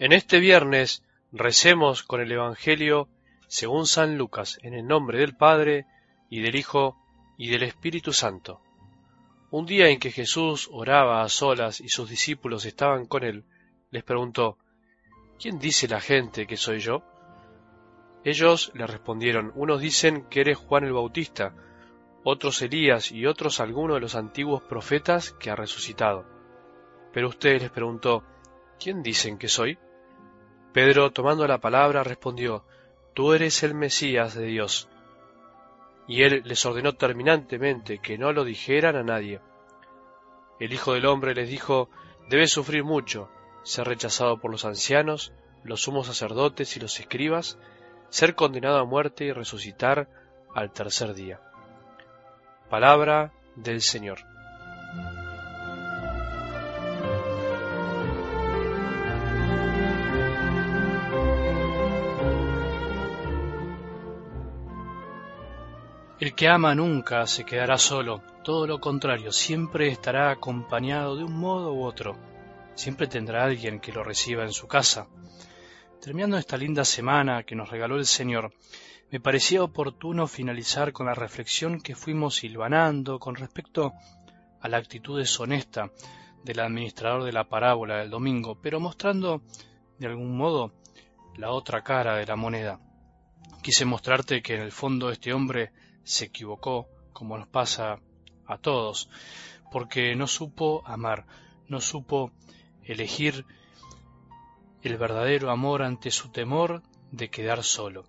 En este viernes recemos con el Evangelio según San Lucas, en el nombre del Padre, y del Hijo, y del Espíritu Santo. Un día en que Jesús oraba a solas y sus discípulos estaban con él, les preguntó, ¿Quién dice la gente que soy yo? Ellos le respondieron, unos dicen que eres Juan el Bautista, otros Elías y otros alguno de los antiguos profetas que ha resucitado. Pero usted les preguntó, ¿quién dicen que soy? Pedro, tomando la palabra, respondió, Tú eres el Mesías de Dios. Y él les ordenó terminantemente que no lo dijeran a nadie. El Hijo del Hombre les dijo, Debe sufrir mucho, ser rechazado por los ancianos, los sumos sacerdotes y los escribas, ser condenado a muerte y resucitar al tercer día. Palabra del Señor. El que ama nunca se quedará solo, todo lo contrario, siempre estará acompañado de un modo u otro, siempre tendrá alguien que lo reciba en su casa. Terminando esta linda semana que nos regaló el Señor, me parecía oportuno finalizar con la reflexión que fuimos silvanando con respecto a la actitud deshonesta del administrador de la parábola del domingo, pero mostrando de algún modo la otra cara de la moneda. Quise mostrarte que en el fondo este hombre se equivocó, como nos pasa a todos, porque no supo amar, no supo elegir el verdadero amor ante su temor de quedar solo.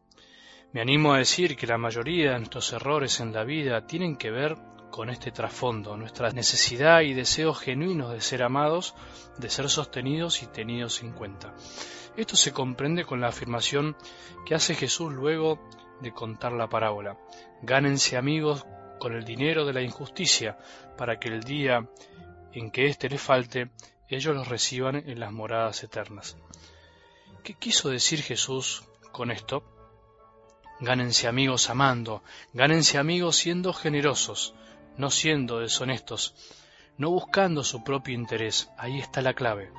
Me animo a decir que la mayoría de nuestros errores en la vida tienen que ver con este trasfondo, nuestra necesidad y deseo genuinos de ser amados, de ser sostenidos y tenidos en cuenta. Esto se comprende con la afirmación que hace Jesús luego de contar la parábola. Gánense amigos con el dinero de la injusticia, para que el día en que éste les falte, ellos los reciban en las moradas eternas. ¿Qué quiso decir Jesús con esto? Gánense amigos amando, gánense amigos siendo generosos, no siendo deshonestos, no buscando su propio interés. Ahí está la clave.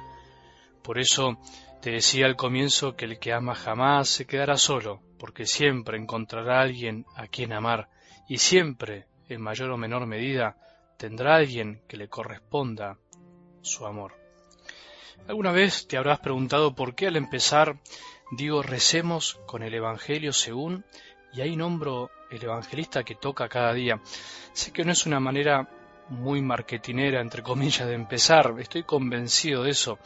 Por eso te decía al comienzo que el que ama jamás se quedará solo, porque siempre encontrará a alguien a quien amar, y siempre, en mayor o menor medida, tendrá alguien que le corresponda su amor. ¿Alguna vez te habrás preguntado por qué al empezar digo recemos con el Evangelio según y ahí nombro el evangelista que toca cada día? Sé que no es una manera muy marketinera, entre comillas, de empezar, estoy convencido de eso,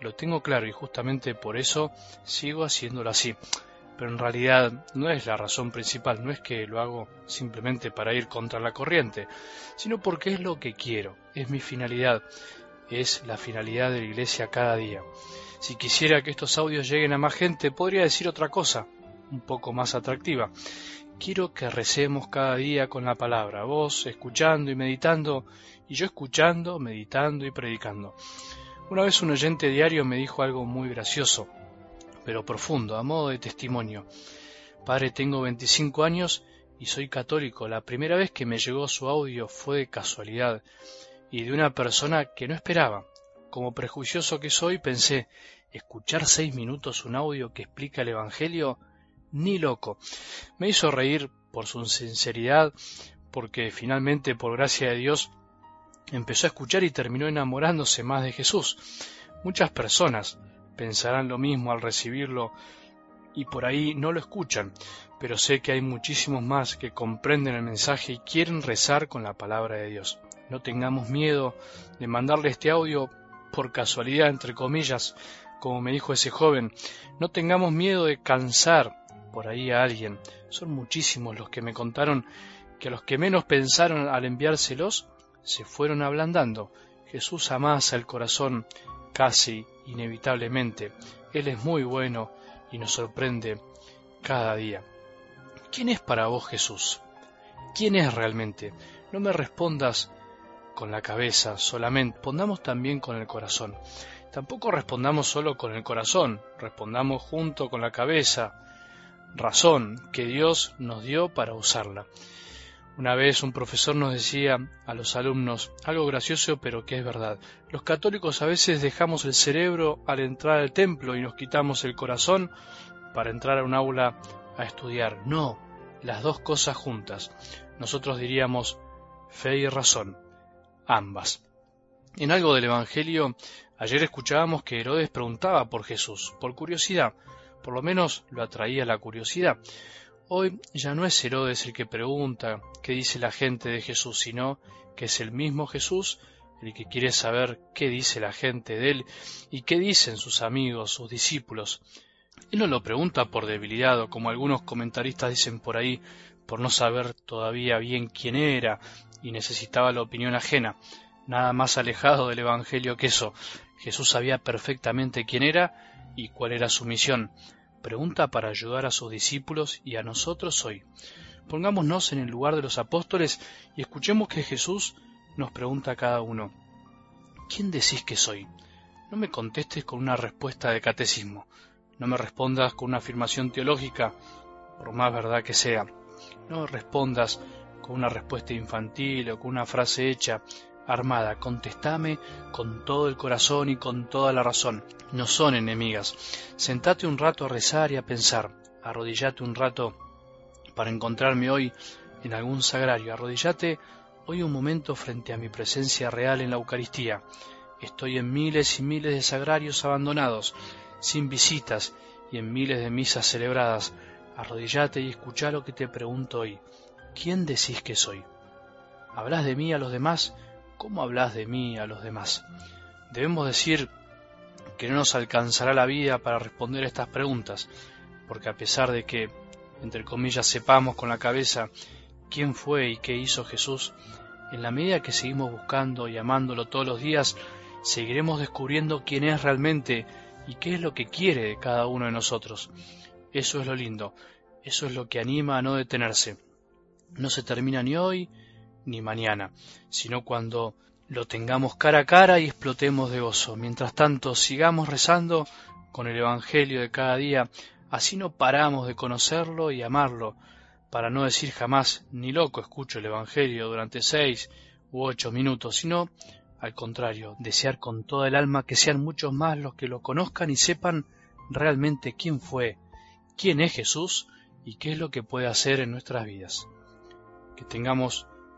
lo tengo claro y justamente por eso sigo haciéndolo así pero en realidad no es la razón principal, no es que lo hago simplemente para ir contra la corriente, sino porque es lo que quiero, es mi finalidad, es la finalidad de la iglesia cada día. Si quisiera que estos audios lleguen a más gente, podría decir otra cosa, un poco más atractiva. Quiero que recemos cada día con la palabra, vos escuchando y meditando, y yo escuchando, meditando y predicando. Una vez un oyente diario me dijo algo muy gracioso pero profundo, a modo de testimonio. Padre, tengo 25 años y soy católico. La primera vez que me llegó su audio fue de casualidad y de una persona que no esperaba. Como prejuicioso que soy, pensé, escuchar seis minutos un audio que explica el Evangelio, ni loco. Me hizo reír por su sinceridad, porque finalmente, por gracia de Dios, empezó a escuchar y terminó enamorándose más de Jesús. Muchas personas, pensarán lo mismo al recibirlo y por ahí no lo escuchan, pero sé que hay muchísimos más que comprenden el mensaje y quieren rezar con la palabra de Dios. No tengamos miedo de mandarle este audio por casualidad, entre comillas, como me dijo ese joven. No tengamos miedo de cansar por ahí a alguien. Son muchísimos los que me contaron que a los que menos pensaron al enviárselos se fueron ablandando. Jesús amasa el corazón casi inevitablemente. Él es muy bueno y nos sorprende cada día. ¿Quién es para vos Jesús? ¿Quién es realmente? No me respondas con la cabeza solamente, respondamos también con el corazón. Tampoco respondamos solo con el corazón, respondamos junto con la cabeza, razón que Dios nos dio para usarla. Una vez un profesor nos decía a los alumnos algo gracioso pero que es verdad. Los católicos a veces dejamos el cerebro al entrar al templo y nos quitamos el corazón para entrar a un aula a estudiar. No, las dos cosas juntas. Nosotros diríamos fe y razón, ambas. En algo del Evangelio, ayer escuchábamos que Herodes preguntaba por Jesús, por curiosidad, por lo menos lo atraía la curiosidad. Hoy ya no es Herodes el que pregunta qué dice la gente de Jesús, sino que es el mismo Jesús el que quiere saber qué dice la gente de él y qué dicen sus amigos, sus discípulos. Él no lo pregunta por debilidad o como algunos comentaristas dicen por ahí, por no saber todavía bien quién era y necesitaba la opinión ajena. Nada más alejado del Evangelio que eso. Jesús sabía perfectamente quién era y cuál era su misión pregunta para ayudar a sus discípulos y a nosotros hoy. Pongámonos en el lugar de los apóstoles y escuchemos que Jesús nos pregunta a cada uno, ¿quién decís que soy? No me contestes con una respuesta de catecismo, no me respondas con una afirmación teológica, por más verdad que sea, no respondas con una respuesta infantil o con una frase hecha, armada, contestame con todo el corazón y con toda la razón. No son enemigas. Sentate un rato a rezar y a pensar. Arrodillate un rato para encontrarme hoy en algún sagrario. Arrodillate hoy un momento frente a mi presencia real en la Eucaristía. Estoy en miles y miles de sagrarios abandonados, sin visitas y en miles de misas celebradas. Arrodillate y escucha lo que te pregunto hoy. ¿Quién decís que soy? ¿Hablas de mí a los demás ¿cómo hablas de mí a los demás? Debemos decir que no nos alcanzará la vida para responder estas preguntas, porque a pesar de que, entre comillas, sepamos con la cabeza quién fue y qué hizo Jesús, en la medida que seguimos buscando y amándolo todos los días, seguiremos descubriendo quién es realmente y qué es lo que quiere de cada uno de nosotros. Eso es lo lindo, eso es lo que anima a no detenerse. No se termina ni hoy, ni mañana, sino cuando lo tengamos cara a cara y explotemos de gozo. Mientras tanto, sigamos rezando con el Evangelio de cada día, así no paramos de conocerlo y amarlo, para no decir jamás ni loco escucho el Evangelio durante seis u ocho minutos, sino al contrario, desear con toda el alma que sean muchos más los que lo conozcan y sepan realmente quién fue, quién es Jesús y qué es lo que puede hacer en nuestras vidas. Que tengamos